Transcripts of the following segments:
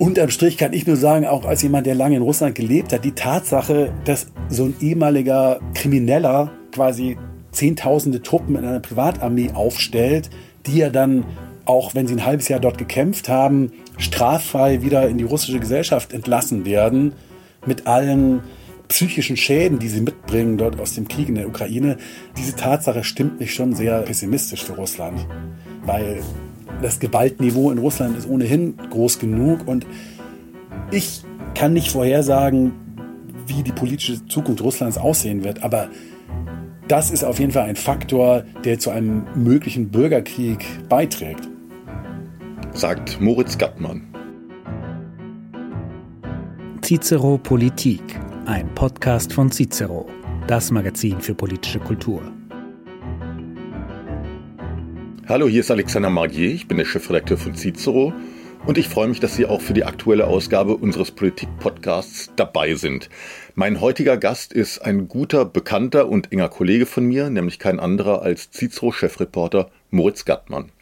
Unterm Strich kann ich nur sagen, auch als jemand, der lange in Russland gelebt hat, die Tatsache, dass so ein ehemaliger Krimineller quasi zehntausende Truppen in einer Privatarmee aufstellt, die er dann auch wenn sie ein halbes Jahr dort gekämpft haben, straffrei wieder in die russische Gesellschaft entlassen werden, mit allen psychischen Schäden, die sie mitbringen dort aus dem Krieg in der Ukraine. Diese Tatsache stimmt mich schon sehr pessimistisch für Russland, weil das Gewaltniveau in Russland ist ohnehin groß genug und ich kann nicht vorhersagen, wie die politische Zukunft Russlands aussehen wird, aber das ist auf jeden Fall ein Faktor, der zu einem möglichen Bürgerkrieg beiträgt sagt Moritz Gattmann. Cicero Politik, ein Podcast von Cicero, das Magazin für politische Kultur. Hallo, hier ist Alexander Margier, ich bin der Chefredakteur von Cicero und ich freue mich, dass Sie auch für die aktuelle Ausgabe unseres Politik-Podcasts dabei sind. Mein heutiger Gast ist ein guter, bekannter und enger Kollege von mir, nämlich kein anderer als Cicero-Chefreporter Moritz Gattmann.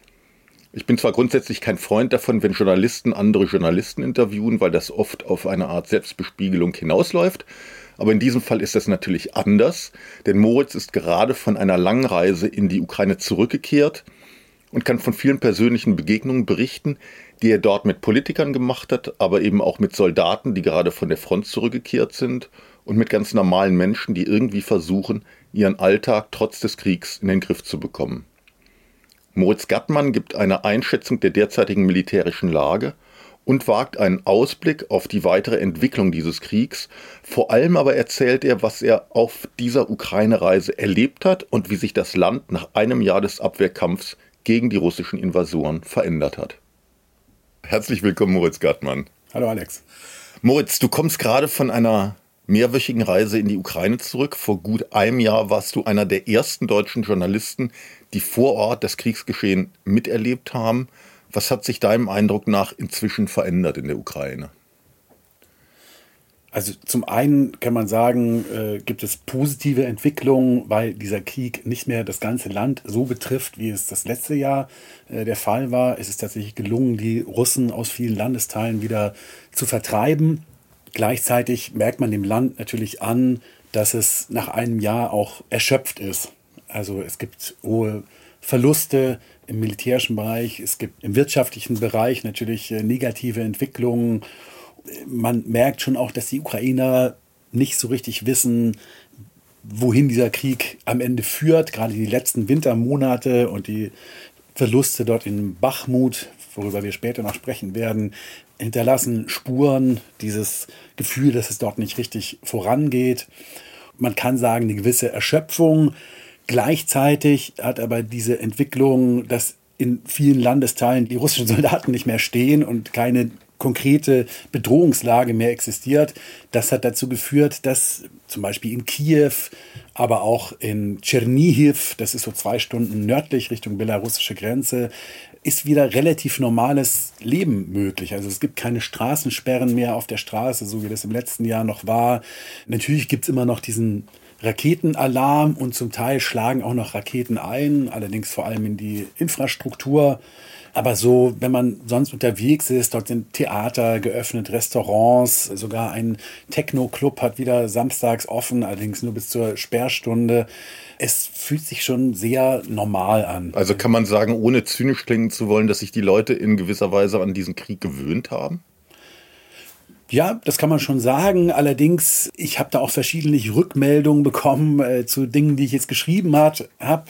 Ich bin zwar grundsätzlich kein Freund davon, wenn Journalisten andere Journalisten interviewen, weil das oft auf eine Art Selbstbespiegelung hinausläuft, aber in diesem Fall ist das natürlich anders, denn Moritz ist gerade von einer langen Reise in die Ukraine zurückgekehrt und kann von vielen persönlichen Begegnungen berichten, die er dort mit Politikern gemacht hat, aber eben auch mit Soldaten, die gerade von der Front zurückgekehrt sind und mit ganz normalen Menschen, die irgendwie versuchen, ihren Alltag trotz des Kriegs in den Griff zu bekommen. Moritz Gattmann gibt eine Einschätzung der derzeitigen militärischen Lage und wagt einen Ausblick auf die weitere Entwicklung dieses Kriegs. Vor allem aber erzählt er, was er auf dieser Ukraine-Reise erlebt hat und wie sich das Land nach einem Jahr des Abwehrkampfs gegen die russischen Invasoren verändert hat. Herzlich willkommen, Moritz Gattmann. Hallo, Alex. Moritz, du kommst gerade von einer mehrwöchigen Reise in die Ukraine zurück. Vor gut einem Jahr warst du einer der ersten deutschen Journalisten, die vor Ort das Kriegsgeschehen miterlebt haben. Was hat sich deinem Eindruck nach inzwischen verändert in der Ukraine? Also zum einen kann man sagen, äh, gibt es positive Entwicklungen, weil dieser Krieg nicht mehr das ganze Land so betrifft, wie es das letzte Jahr äh, der Fall war. Es ist tatsächlich gelungen, die Russen aus vielen Landesteilen wieder zu vertreiben. Gleichzeitig merkt man dem Land natürlich an, dass es nach einem Jahr auch erschöpft ist. Also es gibt hohe Verluste im militärischen Bereich, es gibt im wirtschaftlichen Bereich natürlich äh, negative Entwicklungen. Man merkt schon auch, dass die Ukrainer nicht so richtig wissen, wohin dieser Krieg am Ende führt. Gerade die letzten Wintermonate und die Verluste dort in Bachmut, worüber wir später noch sprechen werden, hinterlassen Spuren, dieses Gefühl, dass es dort nicht richtig vorangeht. Man kann sagen, eine gewisse Erschöpfung. Gleichzeitig hat aber diese Entwicklung, dass in vielen Landesteilen die russischen Soldaten nicht mehr stehen und keine konkrete Bedrohungslage mehr existiert. Das hat dazu geführt, dass zum Beispiel in Kiew, aber auch in Tschernihiv, das ist so zwei Stunden nördlich Richtung belarussische Grenze, ist wieder relativ normales Leben möglich. Also es gibt keine Straßensperren mehr auf der Straße, so wie das im letzten Jahr noch war. Natürlich gibt es immer noch diesen Raketenalarm und zum Teil schlagen auch noch Raketen ein, allerdings vor allem in die Infrastruktur. Aber so, wenn man sonst unterwegs ist, dort sind Theater geöffnet, Restaurants, sogar ein Techno-Club hat wieder samstags offen, allerdings nur bis zur Sperrstunde. Es fühlt sich schon sehr normal an. Also kann man sagen, ohne zynisch klingen zu wollen, dass sich die Leute in gewisser Weise an diesen Krieg gewöhnt haben? Ja, das kann man schon sagen. Allerdings, ich habe da auch verschiedene Rückmeldungen bekommen äh, zu Dingen, die ich jetzt geschrieben habe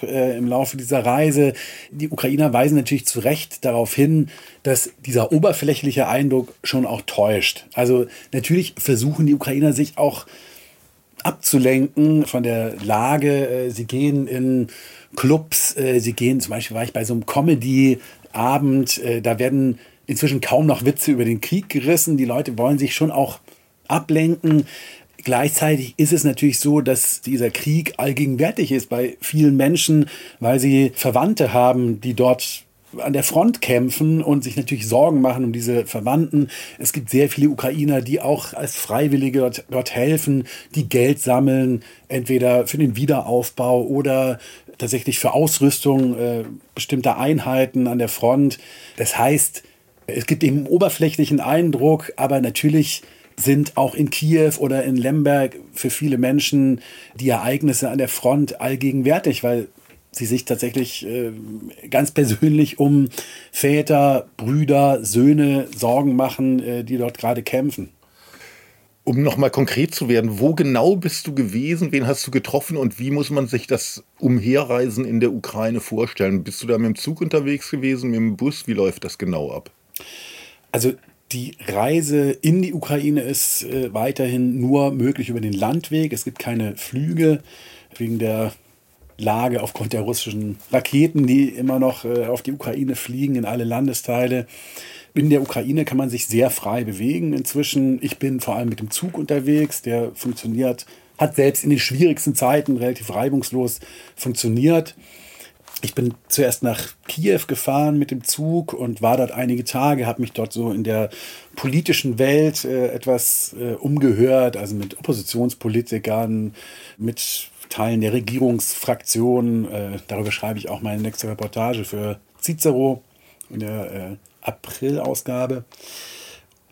äh, im Laufe dieser Reise. Die Ukrainer weisen natürlich zu Recht darauf hin, dass dieser oberflächliche Eindruck schon auch täuscht. Also natürlich versuchen die Ukrainer sich auch abzulenken von der Lage. Äh, sie gehen in Clubs, äh, sie gehen, zum Beispiel war ich bei so einem Comedy-Abend, äh, da werden inzwischen kaum noch Witze über den Krieg gerissen. Die Leute wollen sich schon auch ablenken. Gleichzeitig ist es natürlich so, dass dieser Krieg allgegenwärtig ist bei vielen Menschen, weil sie Verwandte haben, die dort an der Front kämpfen und sich natürlich Sorgen machen um diese Verwandten. Es gibt sehr viele Ukrainer, die auch als Freiwillige dort, dort helfen, die Geld sammeln, entweder für den Wiederaufbau oder tatsächlich für Ausrüstung äh, bestimmter Einheiten an der Front. Das heißt, Es gibt eben einen oberflächlichen Eindruck, aber natürlich sind auch in Kiew oder in Lemberg für viele Menschen die Ereignisse an der Front allgegenwärtig, weil sie sich tatsächlich äh, ganz persönlich um Väter, Brüder, Söhne Sorgen machen, äh, die dort gerade kämpfen. Um nochmal konkret zu werden, wo genau bist du gewesen, wen hast du getroffen und wie muss man sich das Umherreisen in der Ukraine vorstellen? Bist du da mit dem Zug unterwegs gewesen, mit dem Bus? Wie läuft das genau ab? Also die Reise in die Ukraine ist äh, weiterhin nur möglich über den Landweg. Es gibt keine Flüge wegen der Lage aufgrund der russischen Raketen, die immer noch äh, auf die Ukraine fliegen in alle Landesteile. In der Ukraine kann man sich sehr frei bewegen inzwischen. Ich bin vor allem mit dem Zug unterwegs, der funktioniert, hat selbst in den schwierigsten Zeiten relativ reibungslos funktioniert. Ich bin zuerst nach Kiew gefahren mit dem Zug und war dort einige Tage, habe mich dort so in der politischen Welt äh, etwas äh, umgehört, also mit Oppositionspolitikern, mit Teilen der Regierungsfraktion. Äh, darüber schreibe ich auch meine nächste Reportage für Cicero in der äh, April-Ausgabe.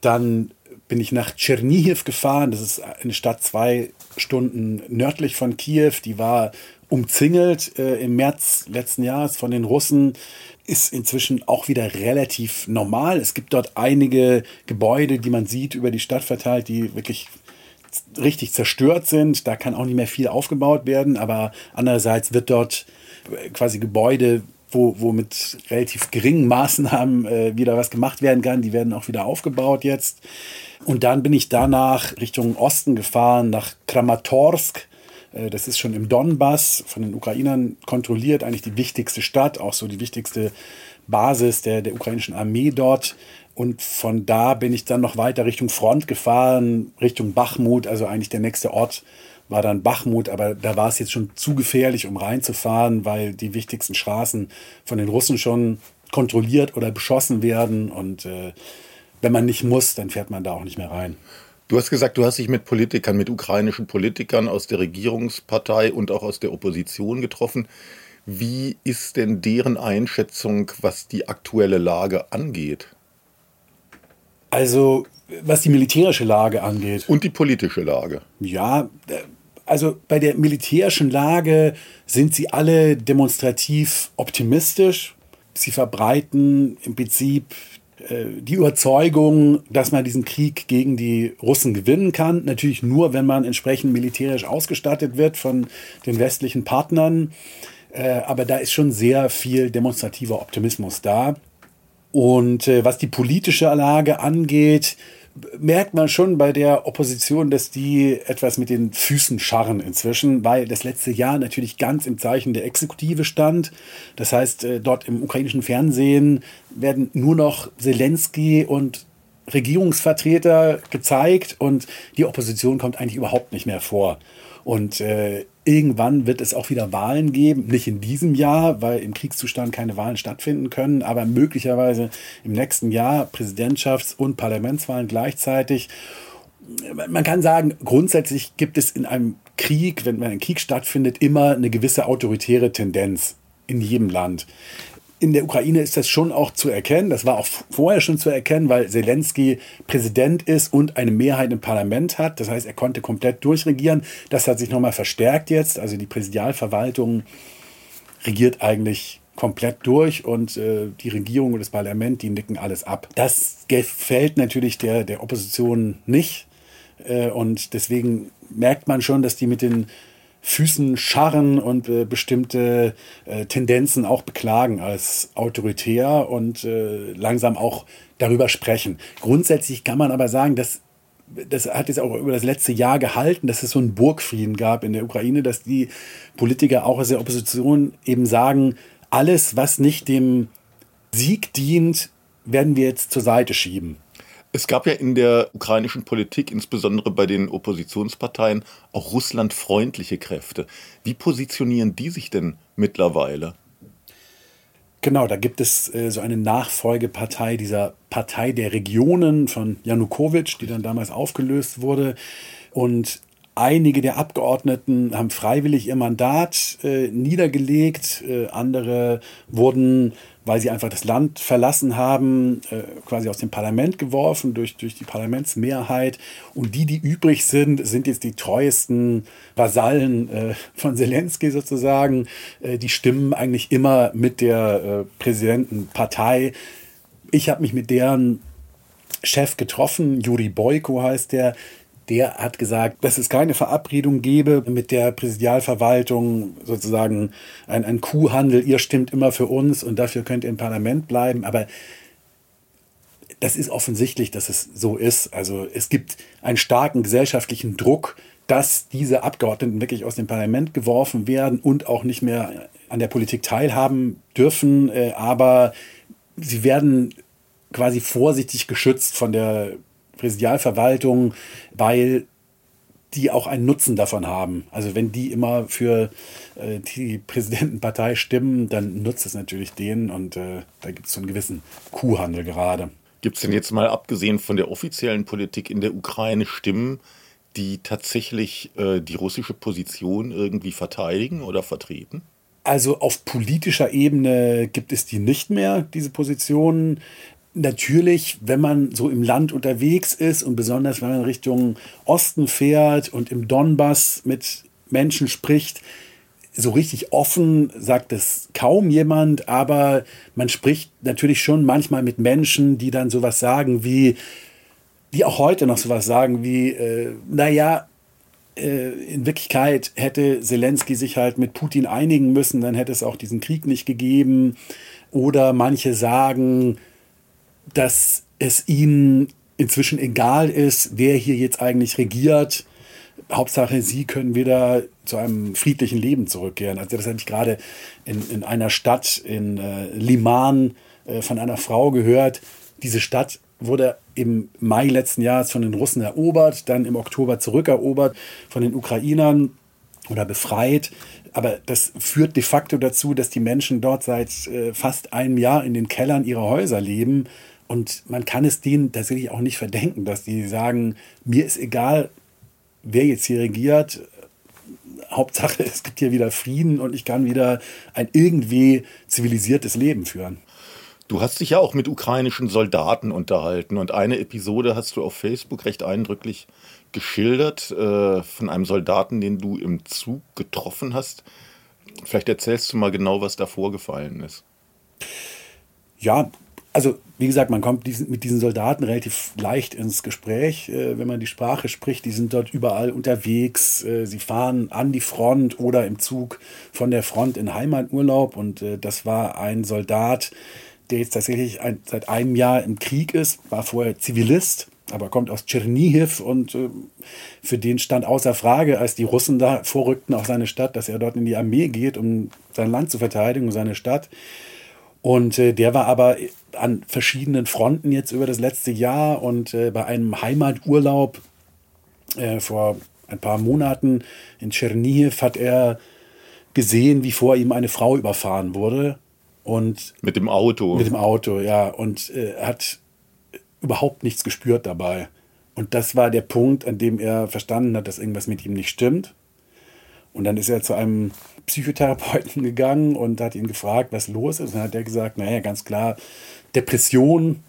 Dann bin ich nach Tschernihiv gefahren. Das ist eine Stadt zwei Stunden nördlich von Kiew. Die war umzingelt äh, im März letzten Jahres von den Russen, ist inzwischen auch wieder relativ normal. Es gibt dort einige Gebäude, die man sieht, über die Stadt verteilt, die wirklich richtig zerstört sind. Da kann auch nicht mehr viel aufgebaut werden, aber andererseits wird dort quasi Gebäude, wo, wo mit relativ geringen Maßnahmen äh, wieder was gemacht werden kann, die werden auch wieder aufgebaut jetzt. Und dann bin ich danach Richtung Osten gefahren, nach Kramatorsk äh, das ist schon im Donbass von den Ukrainern kontrolliert, eigentlich die wichtigste Stadt, auch so die wichtigste Basis der, der ukrainischen Armee dort. Und von da bin ich dann noch weiter Richtung Front gefahren, Richtung Bachmut, also eigentlich der nächste Ort war dann Bachmut, aber da war es jetzt schon zu gefährlich, um reinzufahren, weil die wichtigsten Straßen von den Russen schon kontrolliert oder beschossen werden. Und äh, wenn man nicht muss, dann fährt man da auch nicht mehr rein. Du hast gesagt, du hast dich mit Politikern, mit ukrainischen Politikern aus der Regierungspartei und auch aus der Opposition getroffen. Wie ist denn deren Einschätzung, was die aktuelle Lage angeht? Also, was die militärische Lage angeht. Und die politische Lage. Ja, also bei der militärischen Lage sind sie alle demonstrativ optimistisch. Sie verbreiten im Prinzip äh, die Überzeugung, dass man diesen Krieg gegen die Russen gewinnen kann. Natürlich nur, wenn man entsprechend militärisch ausgestattet wird von den westlichen Partnern. Äh, aber da ist schon sehr viel demonstrativer Optimismus da. Und äh, was die politische Lage angeht, merkt man schon bei der Opposition, dass die etwas mit den Füßen scharren inzwischen, weil das letzte Jahr natürlich ganz im Zeichen der Exekutive stand. Das heißt, äh, dort im ukrainischen Fernsehen werden nur noch Zelensky und Regierungsvertreter gezeigt und die Opposition kommt eigentlich überhaupt nicht mehr vor. Und äh, irgendwann wird es auch wieder Wahlen geben, nicht in diesem Jahr, weil im Kriegszustand keine Wahlen stattfinden können, aber möglicherweise im nächsten Jahr Präsidentschafts- und Parlamentswahlen gleichzeitig. Man kann sagen, grundsätzlich gibt es in einem Krieg, wenn ein Krieg stattfindet, immer eine gewisse autoritäre Tendenz in jedem Land in der Ukraine ist das schon auch zu erkennen. Das war auch vorher schon zu erkennen, weil Zelensky Präsident ist und eine Mehrheit im Parlament hat. Das heißt, er konnte komplett durchregieren. Das hat sich nochmal verstärkt jetzt. Also die Präsidialverwaltung regiert eigentlich komplett durch und äh, die Regierung und das Parlament, die nicken alles ab. Das gefällt natürlich der, der Opposition nicht. Äh, und deswegen merkt man schon, dass die mit den Füßen scharren und äh, bestimmte äh, Tendenzen auch beklagen als autoritär und äh, langsam auch darüber sprechen. Grundsätzlich kann man aber sagen, dass das hat jetzt auch über das letzte Jahr gehalten, dass es so einen Burgfrieden gab in der Ukraine, dass die Politiker auch aus der Opposition eben sagen, alles, was nicht dem Sieg dient, werden wir jetzt zur Seite schieben. Es gab ja in der ukrainischen Politik, insbesondere bei den Oppositionsparteien, auch russlandfreundliche Kräfte. Wie positionieren die sich denn mittlerweile? Genau, da gibt es äh, so eine Nachfolgepartei dieser Partei der Regionen von Janukowitsch, die dann damals aufgelöst wurde. Und einige der Abgeordneten haben freiwillig ihr Mandat äh, niedergelegt, äh, andere wurden weil sie einfach das Land verlassen haben, äh, quasi aus dem Parlament geworfen durch, durch die Parlamentsmehrheit. Und die, die übrig sind, sind jetzt die treuesten Vasallen äh, von Zelensky sozusagen. Äh, die stimmen eigentlich immer mit der äh, Präsidentenpartei. Ich habe mich mit deren Chef getroffen, Juri Boyko heißt der, der hat gesagt, dass es keine Verabredung gebe mit der Präsidialverwaltung, sozusagen ein, ein Kuhhandel, ihr stimmt immer für uns und dafür könnt ihr im Parlament bleiben. Aber das ist offensichtlich, dass es so ist. Also es gibt einen starken gesellschaftlichen Druck, dass diese Abgeordneten wirklich aus dem Parlament geworfen werden und auch nicht mehr an der Politik teilhaben dürfen. Äh, aber sie werden quasi vorsichtig geschützt von der Präsidialverwaltung, weil die auch einen Nutzen davon haben. Also wenn die immer für äh, die Präsidentenpartei stimmen, dann nutzt es natürlich denen und äh, da gibt es so einen gewissen Kuhhandel gerade. Gibt es denn jetzt mal abgesehen von der offiziellen Politik in der Ukraine Stimmen, die tatsächlich äh, die russische Position irgendwie verteidigen oder vertreten? Also auf politischer Ebene gibt es die nicht mehr, diese Positionen natürlich, wenn man so im Land unterwegs ist und besonders wenn man Richtung Osten fährt und im Donbass mit Menschen spricht, so richtig offen sagt es kaum jemand, aber man spricht natürlich schon manchmal mit Menschen, die dann sowas sagen wie, die auch heute noch sowas sagen wie, äh, naja, äh, in Wirklichkeit hätte Zelensky sich halt mit Putin einigen müssen, dann hätte es auch diesen Krieg nicht gegeben. Oder manche sagen, dass es ihnen inzwischen egal ist, wer hier jetzt eigentlich regiert. Hauptsache, sie können wieder zu einem friedlichen Leben zurückkehren. Also das habe ich gerade in, in einer Stadt in äh, Liman äh, von einer Frau gehört. Diese Stadt wurde im Mai letzten Jahres von den Russen erobert, dann im Oktober zurückerobert von den Ukrainern oder befreit. Aber das führt de facto dazu, dass die Menschen dort seit äh, fast einem Jahr in den Kellern ihrer Häuser leben und man kann es denen tatsächlich auch nicht verdenken, dass die sagen, mir ist egal, wer jetzt hier regiert. Hauptsache, es gibt hier wieder Frieden und ich kann wieder ein irgendwie zivilisiertes Leben führen. Du hast dich ja auch mit ukrainischen Soldaten unterhalten und eine Episode hast du auf Facebook recht eindrücklich geschildert äh, von einem Soldaten, den du im Zug getroffen hast. Vielleicht erzählst du mal genau, was da vorgefallen ist. Ja, also wie gesagt, man kommt mit diesen Soldaten relativ leicht ins Gespräch, äh, wenn man die Sprache spricht. Die sind dort überall unterwegs. Äh, sie fahren an die Front oder im Zug von der Front in Heimaturlaub. Und äh, das war ein Soldat, der jetzt tatsächlich ein, seit einem Jahr im Krieg ist, war vorher Zivilist, aber kommt aus Tschernihiv und äh, für den stand außer Frage, als die Russen da vorrückten auf seine Stadt, dass er dort in die Armee geht, um sein Land zu verteidigen, seine Stadt. Und äh, der war aber an verschiedenen Fronten jetzt über das letzte Jahr und äh, bei einem Heimaturlaub äh, vor ein paar Monaten in Tschernihiv hat er gesehen, wie vor ihm eine Frau überfahren wurde. Und mit dem Auto. Mit dem Auto, ja. Und äh, hat überhaupt nichts gespürt dabei. Und das war der Punkt, an dem er verstanden hat, dass irgendwas mit ihm nicht stimmt. Und dann ist er zu einem Psychotherapeuten gegangen und hat ihn gefragt, was los ist. Und dann hat er gesagt, naja, ganz klar, Depression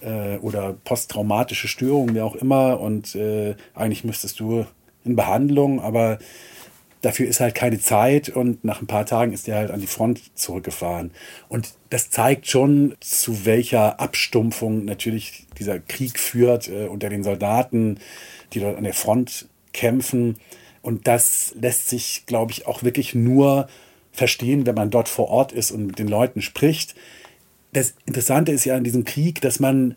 äh, oder posttraumatische Störung, wie auch immer. Und äh, eigentlich müsstest du in Behandlung, aber dafür ist halt keine Zeit und nach ein paar Tagen ist er halt an die Front zurückgefahren. Und das zeigt schon, zu welcher Abstumpfung natürlich dieser Krieg führt äh, unter den Soldaten, die dort an der Front kämpfen. Und das lässt sich, glaube ich, auch wirklich nur verstehen, wenn man dort vor Ort ist und mit den Leuten spricht. Das Interessante ist ja an diesem Krieg, dass man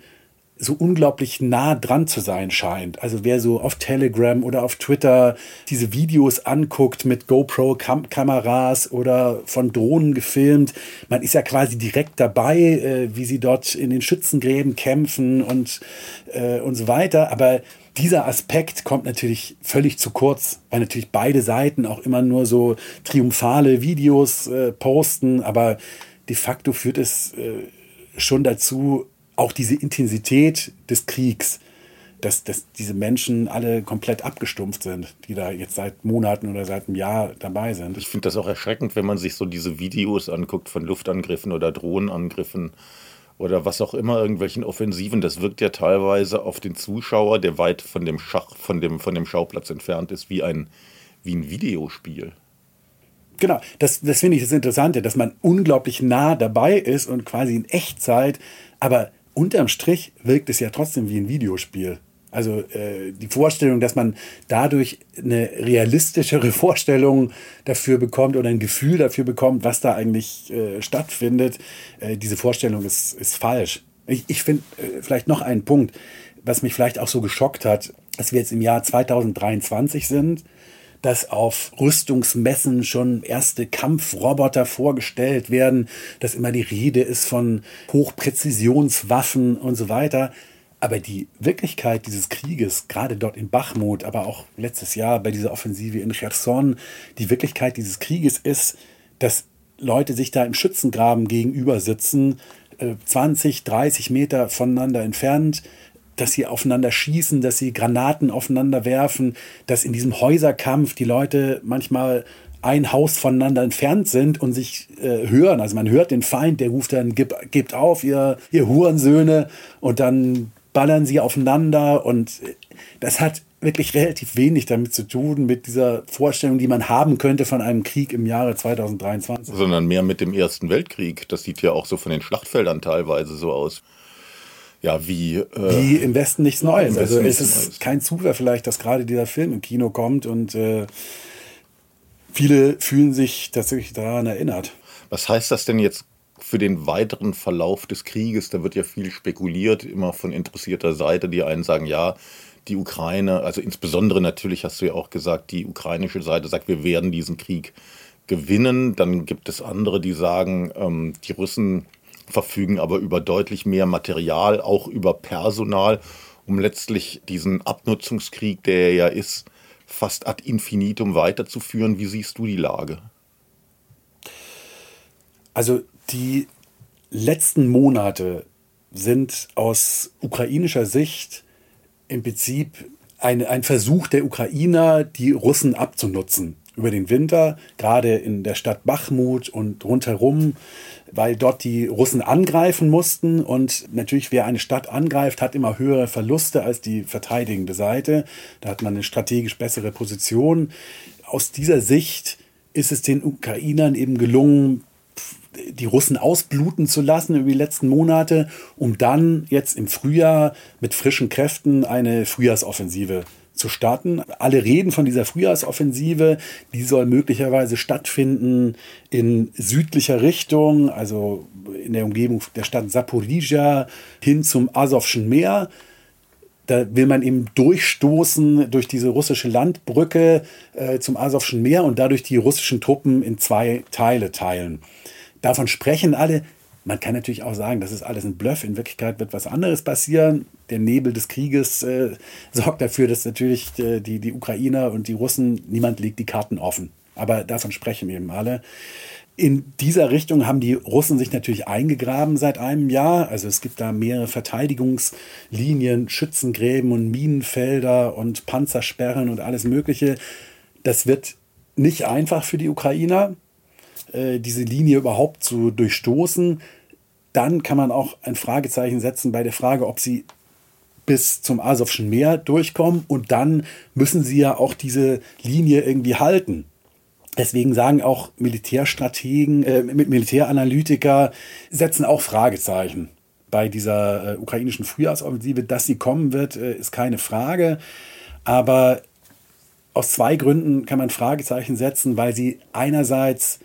so unglaublich nah dran zu sein scheint. Also wer so auf Telegram oder auf Twitter diese Videos anguckt mit GoPro-Kameras oder von Drohnen gefilmt, man ist ja quasi direkt dabei, äh, wie sie dort in den Schützengräben kämpfen und, äh, und so weiter. Aber dieser Aspekt kommt natürlich völlig zu kurz, weil natürlich beide Seiten auch immer nur so triumphale Videos äh, posten, aber de facto führt es äh, schon dazu, auch diese Intensität des Kriegs dass, dass diese Menschen alle komplett abgestumpft sind, die da jetzt seit Monaten oder seit einem Jahr dabei sind. Ich finde das auch erschreckend, wenn man sich so diese Videos anguckt von Luftangriffen oder Drohnenangriffen oder was auch immer, irgendwelchen Offensiven. Das wirkt ja teilweise auf den Zuschauer, der weit von dem Schach, von dem, von dem Schauplatz entfernt ist, wie ein, wie ein Videospiel. Genau, das, das finde ich das Interessante, dass man unglaublich nah dabei ist und quasi in Echtzeit, aber unterm Strich wirkt es ja trotzdem wie ein Videospiel. Also äh, die Vorstellung, dass man dadurch eine realistischere Vorstellung dafür bekommt oder ein Gefühl dafür bekommt, was da eigentlich äh, stattfindet, äh, diese Vorstellung ist, ist falsch. Ich, ich finde äh, vielleicht noch einen Punkt, was mich vielleicht auch so geschockt hat, dass wir jetzt im Jahr 2023 sind dass auf Rüstungsmessen schon erste Kampfroboter vorgestellt werden, dass immer die Rede ist von Hochpräzisionswaffen und so weiter. Aber die Wirklichkeit dieses Krieges, gerade dort in Bachmut, aber auch letztes Jahr bei dieser Offensive in Cherson, die Wirklichkeit dieses Krieges ist, dass Leute sich da im Schützengraben gegenüber sitzen, 20, äh, 30 Meter voneinander entfernt, dass sie aufeinander schießen, dass sie Granaten aufeinander werfen, dass in diesem Häuserkampf die Leute manchmal ein Haus voneinander entfernt sind und sich äh, hören. Also man hört den Feind, der ruft dann, Gib, gebt auf, ihr, ihr Hurensöhne, und dann ballern sie aufeinander und das hat wirklich relativ wenig damit zu tun, mit dieser Vorstellung, die man haben könnte von einem Krieg im Jahre 2023. Sondern mehr mit dem Ersten Weltkrieg. Das sieht ja auch so von den Schlachtfeldern teilweise so aus ja, wie. Äh, wie im Westen nichts Neues. Also es ist kein Zufall vielleicht, dass gerade dieser Film im Kino kommt und äh, viele fühlen sich tatsächlich daran erinnert. Was heißt das denn jetzt für den weiteren Verlauf des Krieges? Da wird ja viel spekuliert, immer von interessierter Seite. Die einen sagen, ja, die Ukraine, also insbesondere natürlich hast du ja auch gesagt, die ukrainische Seite sagt, wir werden diesen Krieg gewinnen. Dann gibt es andere, die sagen, ähm, die Russen verfügen aber über deutlich mehr Material, auch über Personal, um letztlich diesen Abnutzungskrieg, der ja ist, fast ad infinitum weiterzuführen. Wie siehst du die Lage? Also die letzten Monate sind aus ukrainischer Sicht im Prinzip ein, ein Versuch der Ukrainer, die Russen abzunutzen über den Winter, gerade in der Stadt Bachmut und rundherum, weil dort die Russen angreifen mussten. Und natürlich, wer eine Stadt angreift, hat immer höhere Verluste als die verteidigende Seite. Da hat man eine strategisch bessere Position. Aus dieser Sicht ist es den Ukrainern eben gelungen, die Russen ausbluten zu lassen über die letzten Monate, um dann jetzt im Frühjahr mit frischen Kräften eine Frühjahrsoffensive zu starten. Alle reden von dieser Frühjahrsoffensive, die soll möglicherweise stattfinden in südlicher Richtung, also in der Umgebung der Stadt Saporizhia hin zum Asowschen Meer. Da will man eben durchstoßen durch diese russische Landbrücke äh, zum Asowschen Meer und dadurch die russischen Truppen in zwei Teile teilen. Davon sprechen alle. Man kann natürlich auch sagen, das ist alles ein Bluff. In Wirklichkeit wird was anderes passieren. Der Nebel des Krieges äh, sorgt dafür, dass natürlich äh, die, die Ukrainer und die Russen, niemand legt die Karten offen. Aber davon sprechen eben alle. In dieser Richtung haben die Russen sich natürlich eingegraben seit einem Jahr. Also es gibt da mehrere Verteidigungslinien, Schützengräben und Minenfelder und Panzersperren und alles Mögliche. Das wird nicht einfach für die Ukrainer, äh, diese Linie überhaupt zu durchstoßen dann kann man auch ein Fragezeichen setzen bei der Frage, ob sie bis zum Asowschen Meer durchkommen und dann müssen sie ja auch diese Linie irgendwie halten. Deswegen sagen auch Militärstrategen, äh, Militäranalytiker, setzen auch Fragezeichen bei dieser äh, ukrainischen Frühjahrsoffensive. Dass sie kommen wird, äh, ist keine Frage. Aber aus zwei Gründen kann man Fragezeichen setzen, weil sie einerseits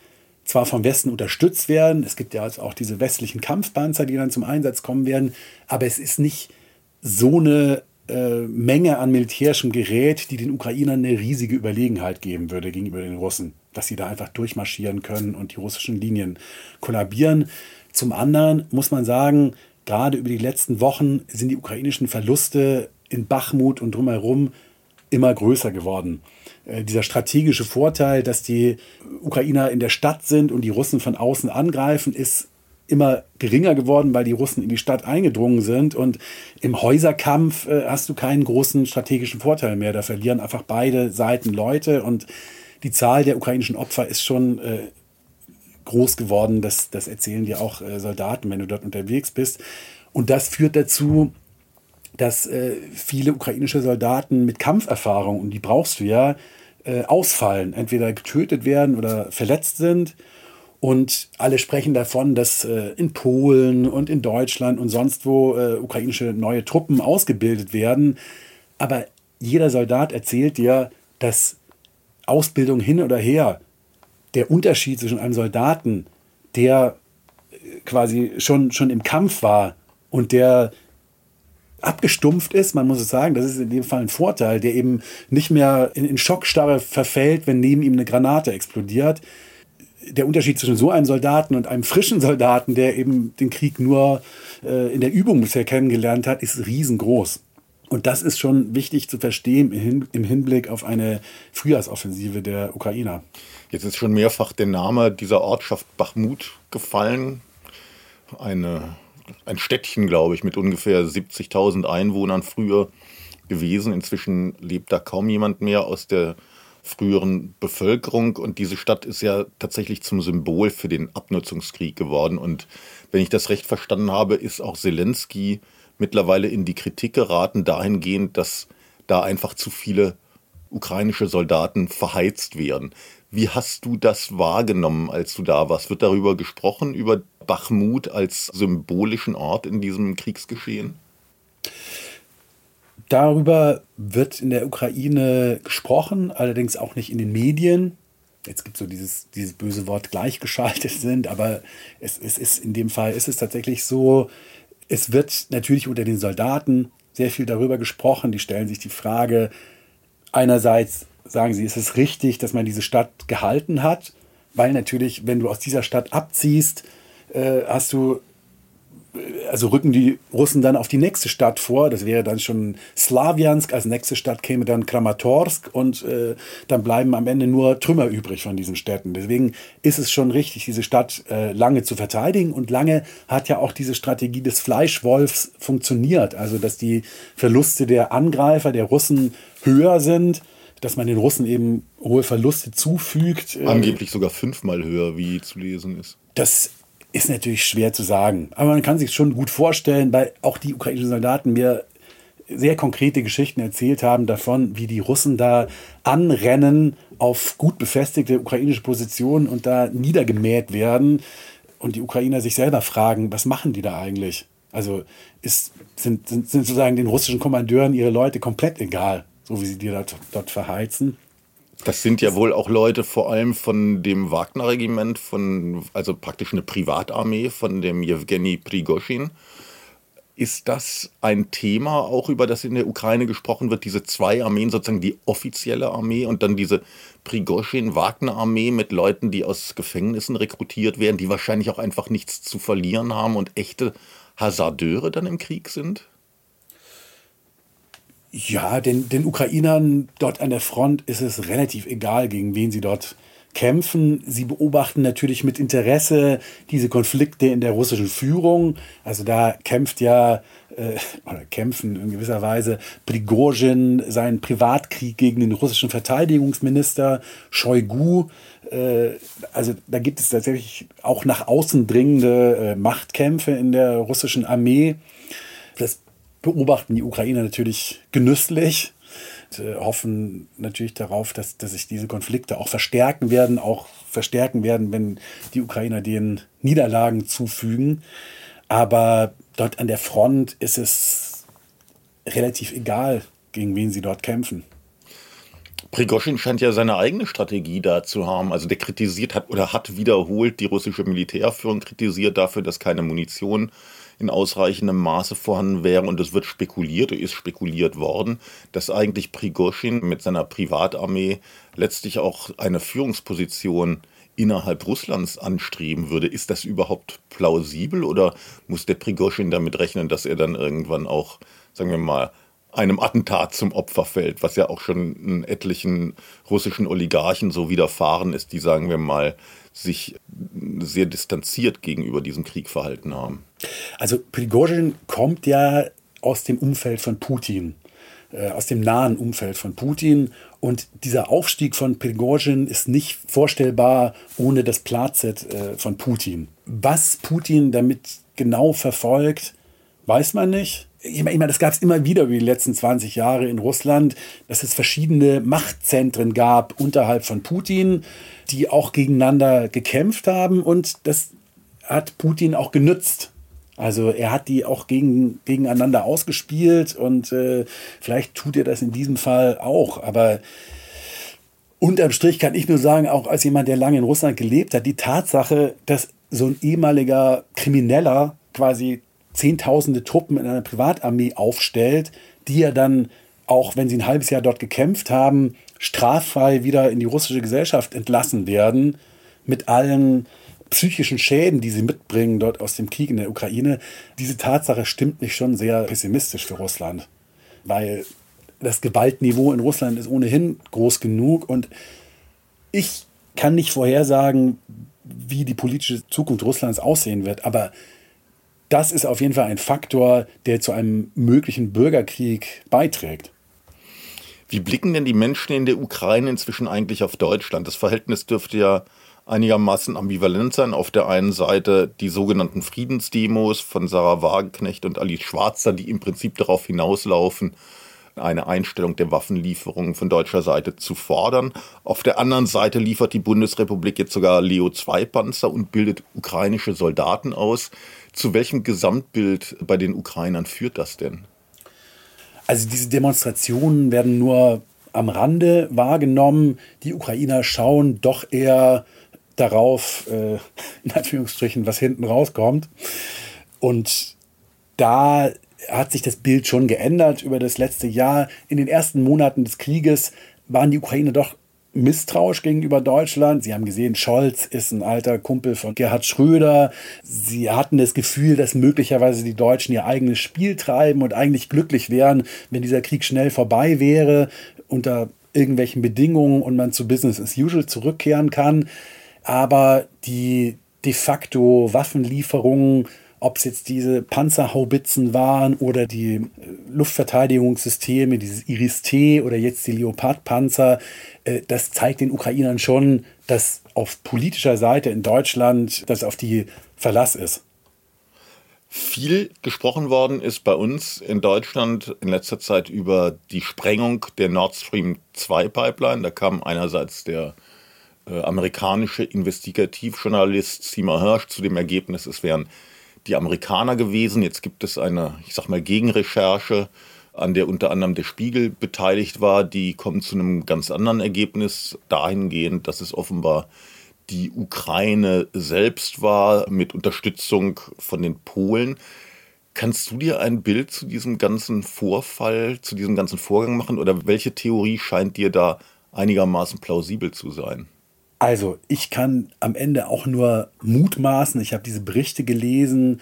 zwar vom Westen unterstützt werden, es gibt ja auch diese westlichen Kampfpanzer, die dann zum Einsatz kommen werden, aber es ist nicht so eine äh, Menge an militärischem Gerät, die den Ukrainern eine riesige Überlegenheit geben würde gegenüber den Russen, dass sie da einfach durchmarschieren können und die russischen Linien kollabieren. Zum anderen muss man sagen, gerade über die letzten Wochen sind die ukrainischen Verluste in Bachmut und drumherum immer größer geworden. Äh, dieser strategische Vorteil, dass die Ukrainer in der Stadt sind und die Russen von außen angreifen, ist immer geringer geworden, weil die Russen in die Stadt eingedrungen sind. Und im Häuserkampf äh, hast du keinen großen strategischen Vorteil mehr. Da verlieren einfach beide Seiten Leute und die Zahl der ukrainischen Opfer ist schon äh, groß geworden. Das, das erzählen dir auch äh, Soldaten, wenn du dort unterwegs bist. Und das führt dazu, dass äh, viele ukrainische Soldaten mit Kampferfahrung, und die brauchst du ja, äh, ausfallen, entweder getötet werden oder verletzt sind. Und alle sprechen davon, dass äh, in Polen und in Deutschland und sonst wo äh, ukrainische neue Truppen ausgebildet werden. Aber jeder Soldat erzählt dir, dass Ausbildung hin oder her, der Unterschied zwischen einem Soldaten, der äh, quasi schon, schon im Kampf war und der abgestumpft ist, man muss es sagen, das ist in dem Fall ein Vorteil, der eben nicht mehr in, in Schockstarre verfällt, wenn neben ihm eine Granate explodiert. Der Unterschied zwischen so einem Soldaten und einem frischen Soldaten, der eben den Krieg nur äh, in der Übung bisher kennengelernt hat, ist riesengroß. Und das ist schon wichtig zu verstehen im Hinblick auf eine Frühjahrsoffensive der Ukrainer. Jetzt ist schon mehrfach der Name dieser Ortschaft Bachmut gefallen. Eine ein Städtchen, glaube ich, mit ungefähr 70.000 Einwohnern früher gewesen. Inzwischen lebt da kaum jemand mehr aus der früheren Bevölkerung und diese Stadt ist ja tatsächlich zum Symbol für den Abnutzungskrieg geworden. Und wenn ich das recht verstanden habe, ist auch Zelensky mittlerweile in die Kritik geraten, dahingehend, dass da einfach zu viele ukrainische Soldaten verheizt werden. Wie hast du das wahrgenommen, als du da warst? Wird darüber gesprochen, über Bachmut als symbolischen Ort in diesem Kriegsgeschehen? Darüber wird in der Ukraine gesprochen, allerdings auch nicht in den Medien. Jetzt gibt es so dieses, dieses böse Wort gleichgeschaltet sind, aber es, es ist in dem Fall ist es tatsächlich so, es wird natürlich unter den Soldaten sehr viel darüber gesprochen. Die stellen sich die Frage, einerseits sagen sie, ist es richtig, dass man diese Stadt gehalten hat, weil natürlich, wenn du aus dieser Stadt abziehst, äh, hast du, also rücken die Russen dann auf die nächste Stadt vor. Das wäre dann schon Slawiansk. Als nächste Stadt käme dann Kramatorsk und äh, dann bleiben am Ende nur Trümmer übrig von diesen Städten. Deswegen ist es schon richtig, diese Stadt äh, lange zu verteidigen. Und lange hat ja auch diese Strategie des Fleischwolfs funktioniert. Also, dass die Verluste der Angreifer, der Russen höher sind dass man den Russen eben hohe Verluste zufügt. Äh, Angeblich sogar fünfmal höher, wie zu lesen ist. Das ist natürlich schwer zu sagen. Aber man kann sich schon gut vorstellen, weil auch die ukrainischen Soldaten mir sehr konkrete Geschichten erzählt haben davon, wie die Russen da anrennen auf gut befestigte ukrainische Positionen und da niedergemäht werden und die Ukrainer sich selber fragen, was machen die da eigentlich? Also ist, sind, sind, sind sozusagen den russischen Kommandeuren ihre Leute komplett egal, so wie sie die dort, dort verheizen. Das sind ja wohl auch Leute vor allem von dem Wagner-Regiment, also praktisch eine Privatarmee von dem Jewgeni Prigoschin. Ist das ein Thema, auch über das in der Ukraine gesprochen wird, diese zwei Armeen, sozusagen die offizielle Armee und dann diese Prigoschin-Wagner-Armee mit Leuten, die aus Gefängnissen rekrutiert werden, die wahrscheinlich auch einfach nichts zu verlieren haben und echte Hasardeure dann im Krieg sind? Ja, den, den Ukrainern dort an der Front ist es relativ egal, gegen wen sie dort kämpfen. Sie beobachten natürlich mit Interesse diese Konflikte in der russischen Führung. Also da kämpft ja, äh, oder kämpfen in gewisser Weise Prigozhin seinen Privatkrieg gegen den russischen Verteidigungsminister Shoigu. Äh, also da gibt es tatsächlich auch nach außen dringende äh, Machtkämpfe in der russischen Armee. Das beobachten die Ukrainer natürlich genüsslich und, äh, hoffen natürlich darauf, dass, dass sich diese Konflikte auch verstärken werden, auch verstärken werden, wenn die Ukrainer den Niederlagen zufügen. Aber dort an der Front ist es relativ egal, gegen wen sie dort kämpfen. Prigoschin scheint ja seine eigene Strategie da zu haben. Also der kritisiert hat oder hat wiederholt die russische Militärführung kritisiert dafür, dass keine Munition in ausreichendem Maße vorhanden wäre. Und es wird spekuliert, ist spekuliert worden, dass eigentlich Prigoschin mit seiner Privatarmee letztlich auch eine Führungsposition innerhalb Russlands anstreben würde. Ist das überhaupt plausibel oder muss der Prigoschin damit rechnen, dass er dann irgendwann auch, sagen wir mal, einem Attentat zum Opfer fällt, was ja auch schon etlichen russischen Oligarchen so widerfahren ist, die, sagen wir mal, sich sehr distanziert gegenüber diesem Krieg verhalten haben. Also Prigozhin kommt ja aus dem Umfeld von Putin, äh, aus dem nahen Umfeld von Putin. Und dieser Aufstieg von Prigozhin ist nicht vorstellbar ohne das Platzet äh, von Putin. Was Putin damit genau verfolgt, weiß man nicht. Ich meine, das gab es immer wieder über die letzten 20 Jahre in Russland, dass es verschiedene Machtzentren gab unterhalb von Putin, die auch gegeneinander gekämpft haben und das hat Putin auch genützt. Also er hat die auch gegen, gegeneinander ausgespielt und äh, vielleicht tut er das in diesem Fall auch. Aber unterm Strich kann ich nur sagen, auch als jemand, der lange in Russland gelebt hat, die Tatsache, dass so ein ehemaliger Krimineller quasi zehntausende Truppen in einer Privatarmee aufstellt, die er dann auch, wenn sie ein halbes Jahr dort gekämpft haben, straffrei wieder in die russische Gesellschaft entlassen werden, mit allen psychischen Schäden, die sie mitbringen dort aus dem Krieg in der Ukraine, diese Tatsache stimmt mich schon sehr pessimistisch für Russland. Weil das Gewaltniveau in Russland ist ohnehin groß genug und ich kann nicht vorhersagen, wie die politische Zukunft Russlands aussehen wird, aber das ist auf jeden Fall ein Faktor, der zu einem möglichen Bürgerkrieg beiträgt. Wie blicken denn die Menschen in der Ukraine inzwischen eigentlich auf Deutschland? Das Verhältnis dürfte ja einigermaßen ambivalent sein. Auf der einen Seite die sogenannten Friedensdemos von Sarah Wagenknecht und Alice Schwarzer, die im Prinzip darauf hinauslaufen, eine Einstellung der Waffenlieferungen von deutscher Seite zu fordern. Auf der anderen Seite liefert die Bundesrepublik jetzt sogar Leo-2-Panzer und bildet ukrainische Soldaten aus. Zu welchem Gesamtbild bei den Ukrainern führt das denn? Also diese Demonstrationen werden nur am Rande wahrgenommen. Die Ukrainer schauen doch eher darauf, äh, in Anführungsstrichen, was hinten rauskommt. Und da hat sich das Bild schon geändert über das letzte Jahr. In den ersten Monaten des Krieges waren die Ukrainer doch misstrauisch gegenüber Deutschland. Sie haben gesehen, Scholz ist ein alter Kumpel von Gerhard Schröder. Sie hatten das Gefühl, dass möglicherweise die Deutschen ihr eigenes Spiel treiben und eigentlich glücklich wären, wenn dieser Krieg schnell vorbei wäre, unter irgendwelchen Bedingungen und man zu Business as usual zurückkehren kann aber die de facto Waffenlieferungen, ob es jetzt diese Panzerhaubitzen waren oder die äh, Luftverteidigungssysteme, dieses Iris-T oder jetzt die Leopard-Panzer, äh, das zeigt den Ukrainern schon, dass auf politischer Seite in Deutschland das auf die Verlass ist. Viel gesprochen worden ist bei uns in Deutschland in letzter Zeit über die Sprengung der Nord Stream 2 Pipeline. Da kam einerseits der äh, amerikanische Investigativjournalist Seymour Hirsch zu dem Ergebnis, es wären die Amerikaner gewesen. Jetzt gibt es eine, ich sag mal, Gegenrecherche, an der unter anderem der Spiegel beteiligt war. Die kommt zu einem ganz anderen Ergebnis, dahingehend, dass es offenbar die Ukraine selbst war, mit Unterstützung von den Polen. Kannst du dir ein Bild zu diesem ganzen Vorfall, zu diesem ganzen Vorgang machen oder welche Theorie scheint dir da einigermaßen plausibel zu sein? Also, ich kann am Ende auch nur mutmaßen. Ich habe diese Berichte gelesen.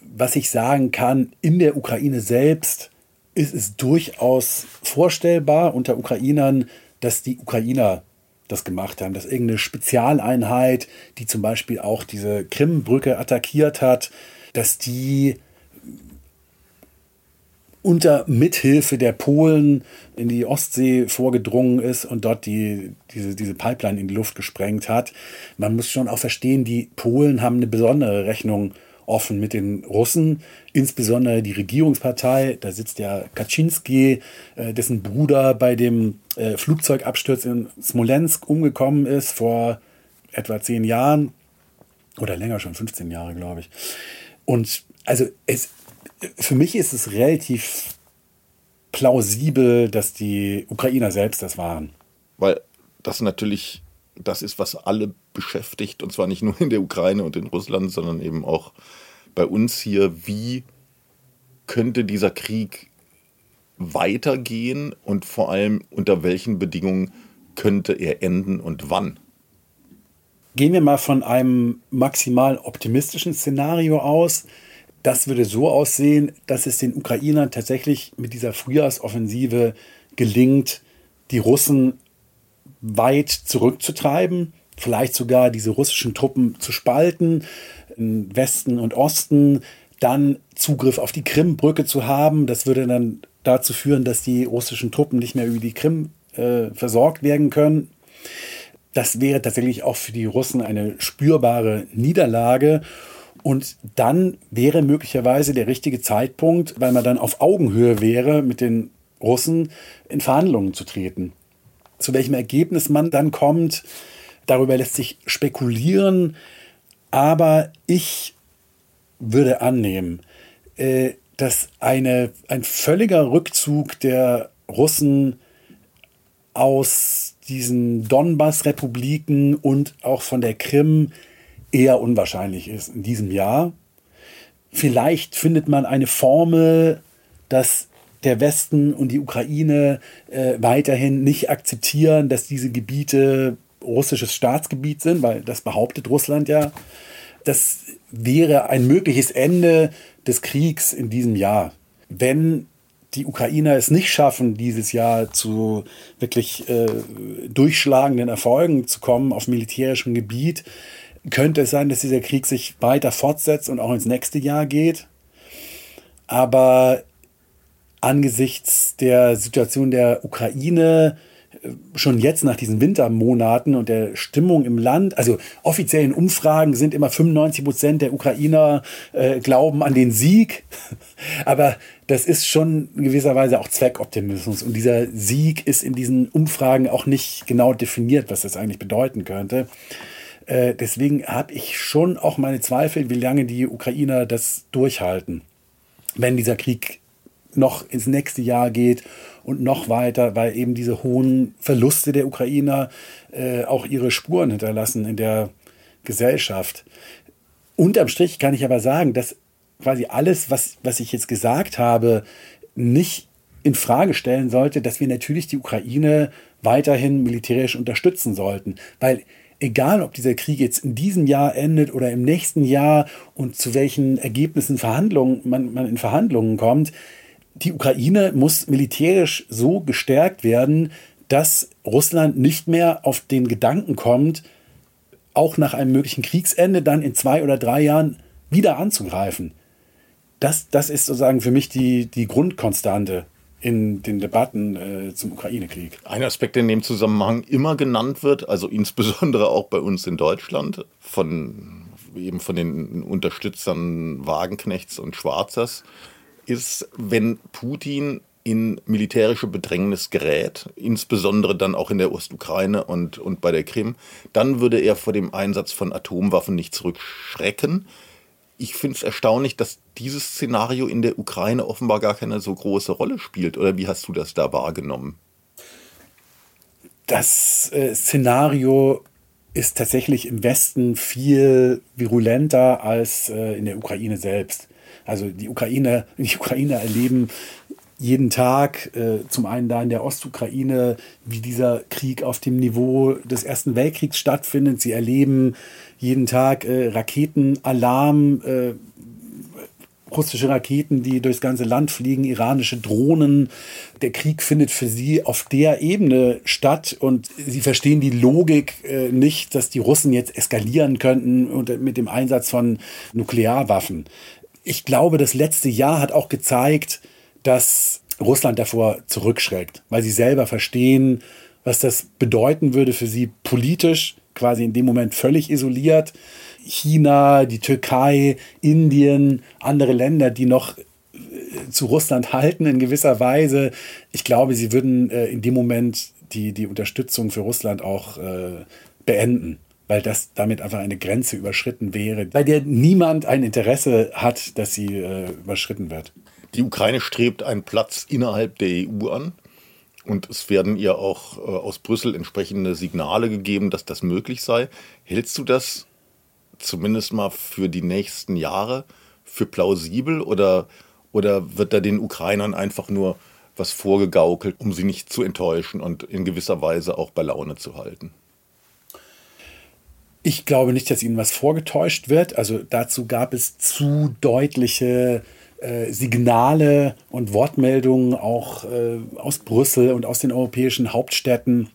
Was ich sagen kann, in der Ukraine selbst ist es durchaus vorstellbar unter Ukrainern, dass die Ukrainer das gemacht haben, dass irgendeine Spezialeinheit, die zum Beispiel auch diese Krimbrücke attackiert hat, dass die unter Mithilfe der Polen in die Ostsee vorgedrungen ist und dort die, diese, diese Pipeline in die Luft gesprengt hat. Man muss schon auch verstehen, die Polen haben eine besondere Rechnung offen mit den Russen, insbesondere die Regierungspartei. Da sitzt ja Kaczynski, äh, dessen Bruder bei dem äh, Flugzeugabsturz in Smolensk umgekommen ist vor etwa zehn Jahren oder länger schon, 15 Jahre, glaube ich. Und also es, für mich ist es relativ plausibel, dass die Ukrainer selbst das waren. Weil das natürlich das ist, was alle beschäftigt, und zwar nicht nur in der Ukraine und in Russland, sondern eben auch bei uns hier. Wie könnte dieser Krieg weitergehen und vor allem unter welchen Bedingungen könnte er enden und wann? Gehen wir mal von einem maximal optimistischen Szenario aus. Das würde so aussehen, dass es den Ukrainern tatsächlich mit dieser Frühjahrsoffensive gelingt, die Russen weit zurückzutreiben. vielleicht sogar diese russischen Truppen zu spalten, in Westen und Osten, dann Zugriff auf die Krimbrücke zu haben. Das würde dann dazu führen, dass die russischen Truppen nicht mehr über die Krim äh, versorgt werden können. Das wäre tatsächlich auch für die Russen eine spürbare Niederlage. Und dann wäre möglicherweise der richtige Zeitpunkt, weil man dann auf Augenhöhe wäre, mit den Russen in Verhandlungen zu treten. Zu welchem Ergebnis man dann kommt, darüber lässt sich spekulieren. Aber ich würde annehmen, äh, dass eine, ein völliger Rückzug der Russen aus diesen Donbass-Republiken und auch von der Krim eher unwahrscheinlich ist in diesem Jahr. Vielleicht findet man eine Formel, dass der Westen und die Ukraine äh, weiterhin nicht akzeptieren, dass diese Gebiete russisches Staatsgebiet sind, weil das behauptet Russland ja. Das wäre ein mögliches Ende des Kriegs in diesem Jahr. Wenn die Ukrainer es nicht schaffen, dieses Jahr zu wirklich äh, durchschlagenden Erfolgen zu kommen auf militärischem Gebiet, könnte es sein, dass dieser Krieg sich weiter fortsetzt und auch ins nächste Jahr geht. Aber angesichts der Situation der Ukraine äh, schon jetzt nach diesen Wintermonaten und der Stimmung im Land, also offiziellen Umfragen sind immer 95 Prozent der Ukrainer äh, glauben an den Sieg, aber das ist schon in gewisser Weise auch Zweckoptimismus und dieser Sieg ist in diesen Umfragen auch nicht genau definiert, was das eigentlich bedeuten könnte. Äh, deswegen habe ich schon auch meine Zweifel, wie lange die Ukrainer das durchhalten, wenn dieser Krieg noch ins nächste Jahr geht und noch weiter, weil eben diese hohen Verluste der Ukrainer äh, auch ihre Spuren hinterlassen in der Gesellschaft. Unterm Strich kann ich aber sagen, dass quasi alles, was, was ich jetzt gesagt habe, nicht in Frage stellen sollte, dass wir natürlich die Ukraine weiterhin militärisch unterstützen sollten, weil egal ob dieser Krieg jetzt in diesem Jahr endet oder im nächsten Jahr und zu welchen Ergebnissen Verhandlungen man, man in Verhandlungen kommt, die Ukraine muss militärisch so gestärkt werden, dass Russland nicht mehr auf den Gedanken kommt, auch nach einem möglichen Kriegsende dann in zwei oder drei Jahren wieder anzugreifen. Das, das ist sozusagen für mich die, die Grundkonstante in den Debatten äh, zum Ukraine-Krieg. Ein Aspekt, der in dem Zusammenhang immer genannt wird, also insbesondere auch bei uns in Deutschland, von eben von den Unterstützern Wagenknechts und Schwarzers, ist, wenn Putin in militärische Bedrängnis gerät, insbesondere dann auch in der Ostukraine und, und bei der Krim, dann würde er vor dem Einsatz von Atomwaffen nicht zurückschrecken. Ich finde es erstaunlich, dass dieses Szenario in der Ukraine offenbar gar keine so große Rolle spielt. Oder wie hast du das da wahrgenommen? Das äh, Szenario ist tatsächlich im Westen viel virulenter als äh, in der Ukraine selbst. Also die Ukrainer, die Ukrainer erleben jeden Tag, äh, zum einen da in der Ostukraine, wie dieser Krieg auf dem Niveau des Ersten Weltkriegs stattfindet. Sie erleben jeden Tag äh, Raketenalarm, äh, russische Raketen, die durchs ganze Land fliegen, iranische Drohnen. Der Krieg findet für sie auf der Ebene statt und sie verstehen die Logik äh, nicht, dass die Russen jetzt eskalieren könnten und mit dem Einsatz von Nuklearwaffen ich glaube, das letzte Jahr hat auch gezeigt, dass Russland davor zurückschreckt, weil sie selber verstehen, was das bedeuten würde für sie politisch, quasi in dem Moment völlig isoliert. China, die Türkei, Indien, andere Länder, die noch äh, zu Russland halten in gewisser Weise. Ich glaube, sie würden äh, in dem Moment die, die Unterstützung für Russland auch äh, beenden weil das damit einfach eine Grenze überschritten wäre, bei der niemand ein Interesse hat, dass sie äh, überschritten wird. Die Ukraine strebt einen Platz innerhalb der EU an. Und es werden ihr auch äh, aus Brüssel entsprechende Signale gegeben, dass das möglich sei. Hältst du das zumindest mal für die nächsten Jahre für plausibel oder, oder wird da den Ukrainern einfach nur was vorgegaukelt, um sie nicht zu enttäuschen und in gewisser Weise auch bei Laune zu halten? Ich glaube nicht, dass ihnen was vorgetäuscht wird. Also dazu gab es zu deutliche äh, Signale und Wortmeldungen auch äh, aus Brüssel und aus den europäischen Hauptstädten.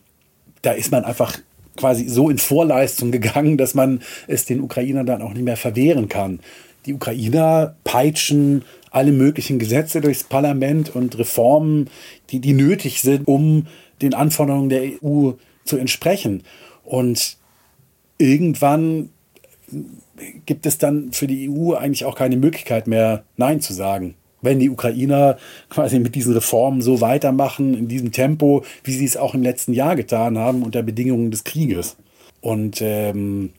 Da ist man einfach quasi so in Vorleistung gegangen, dass man es den Ukrainern dann auch nicht mehr verwehren kann. Die Ukrainer peitschen alle möglichen Gesetze durchs Parlament und Reformen, die, die nötig sind, um den Anforderungen der EU zu entsprechen. Und irgendwann gibt es dann für die EU eigentlich auch keine Möglichkeit mehr, Nein zu sagen. Wenn die Ukrainer quasi mit diesen Reformen so weitermachen, in diesem Tempo, wie sie es auch im letzten Jahr getan haben, unter Bedingungen des Krieges. Und ähm,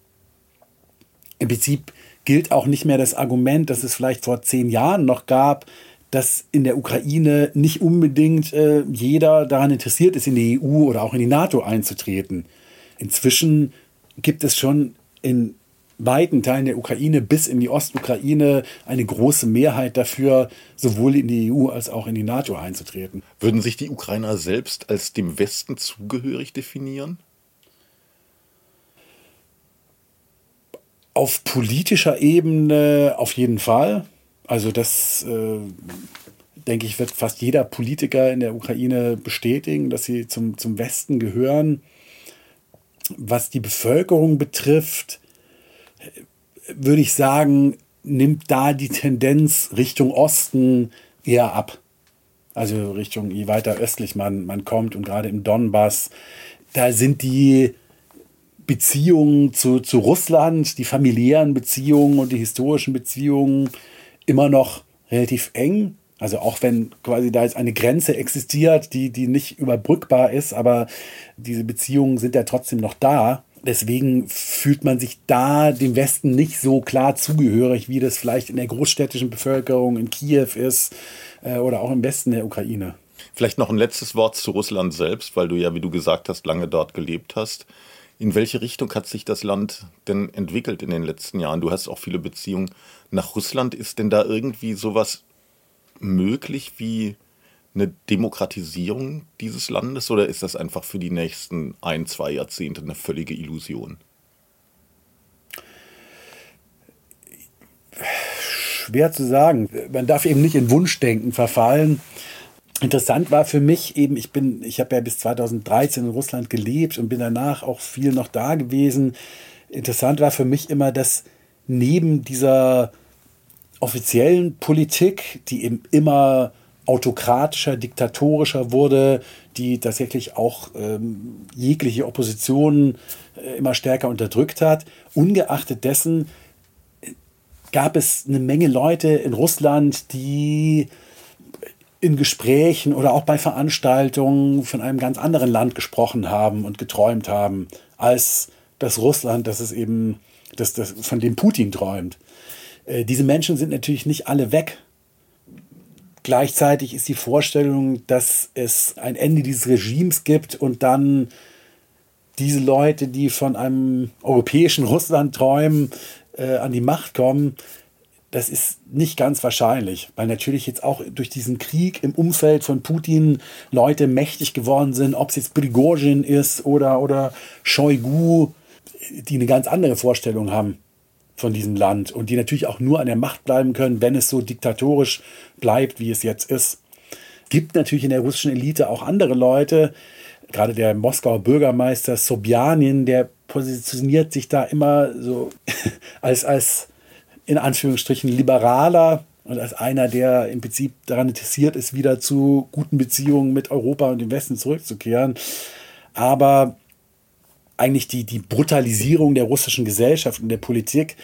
im Prinzip gilt auch nicht mehr das Argument, das es vielleicht vor zehn Jahren noch gab, dass in der Ukraine nicht unbedingt äh, jeder daran interessiert ist, in die EU oder auch in die NATO einzutreten. Inzwischen gibt es schon in weiten Teilen der Ukraine bis in die Ostukraine eine große Mehrheit dafür, sowohl in die EU als auch in die NATO einzutreten. Würden sich die Ukrainer selbst als dem Westen zugehörig definieren? Auf politischer Ebene auf jeden Fall. Also das, äh, denke ich, wird fast jeder Politiker in der Ukraine bestätigen, dass sie zum, zum Westen gehören. Was die Bevölkerung betrifft, würde ich sagen, nimmt da die Tendenz Richtung Osten eher ab. Also Richtung, je weiter östlich man, man kommt und gerade im Donbass, da sind die Beziehungen zu, zu Russland, die familiären Beziehungen und die historischen Beziehungen immer noch relativ eng. Also auch wenn quasi da jetzt eine Grenze existiert, die, die nicht überbrückbar ist, aber diese Beziehungen sind ja trotzdem noch da. Deswegen fühlt man sich da dem Westen nicht so klar zugehörig, wie das vielleicht in der großstädtischen Bevölkerung in Kiew ist äh, oder auch im Westen der Ukraine. Vielleicht noch ein letztes Wort zu Russland selbst, weil du ja, wie du gesagt hast, lange dort gelebt hast. In welche Richtung hat sich das Land denn entwickelt in den letzten Jahren? Du hast auch viele Beziehungen nach Russland. Ist denn da irgendwie sowas möglich wie eine Demokratisierung dieses Landes oder ist das einfach für die nächsten ein, zwei Jahrzehnte eine völlige Illusion? Schwer zu sagen. Man darf eben nicht in Wunschdenken verfallen. Interessant war für mich eben, ich bin, ich habe ja bis 2013 in Russland gelebt und bin danach auch viel noch da gewesen. Interessant war für mich immer, dass neben dieser offiziellen Politik, die eben immer autokratischer, diktatorischer wurde, die tatsächlich auch ähm, jegliche Opposition äh, immer stärker unterdrückt hat. Ungeachtet dessen äh, gab es eine Menge Leute in Russland, die in Gesprächen oder auch bei Veranstaltungen von einem ganz anderen Land gesprochen haben und geträumt haben, als das Russland, das es eben, das, das, von dem Putin träumt. Äh, diese Menschen sind natürlich nicht alle weg Gleichzeitig ist die Vorstellung, dass es ein Ende dieses Regimes gibt und dann diese Leute, die von einem europäischen Russland träumen, äh, an die Macht kommen, das ist nicht ganz wahrscheinlich, weil natürlich jetzt auch durch diesen Krieg im Umfeld von Putin Leute mächtig geworden sind, ob es jetzt Prigozhin ist oder, oder Shoigu, die eine ganz andere Vorstellung haben von diesem Land und die natürlich auch nur an der Macht bleiben können, wenn es so diktatorisch bleibt, wie es jetzt ist. Gibt natürlich in der russischen Elite auch andere Leute, gerade der Moskauer Bürgermeister Sobjanin, der positioniert sich da immer so als, als in Anführungsstrichen liberaler und als einer, der im Prinzip daran interessiert ist, wieder zu guten Beziehungen mit Europa und dem Westen zurückzukehren. Aber eigentlich die, die Brutalisierung der russischen Gesellschaft und der Politik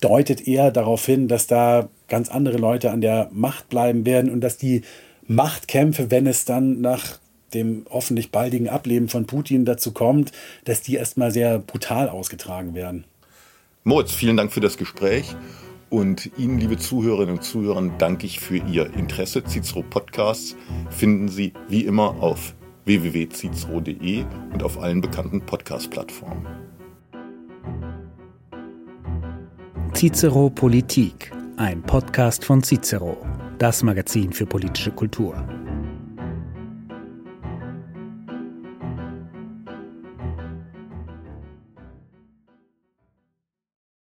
deutet eher darauf hin, dass da ganz andere Leute an der Macht bleiben werden und dass die Machtkämpfe, wenn es dann nach dem hoffentlich baldigen Ableben von Putin dazu kommt, dass die erstmal sehr brutal ausgetragen werden. Moritz, vielen Dank für das Gespräch. Und Ihnen, liebe Zuhörerinnen und Zuhörer, danke ich für Ihr Interesse. Cicero Podcasts finden Sie wie immer auf www.cicero.de und auf allen bekannten Podcast-Plattformen. Cicero Politik, ein Podcast von Cicero, das Magazin für politische Kultur.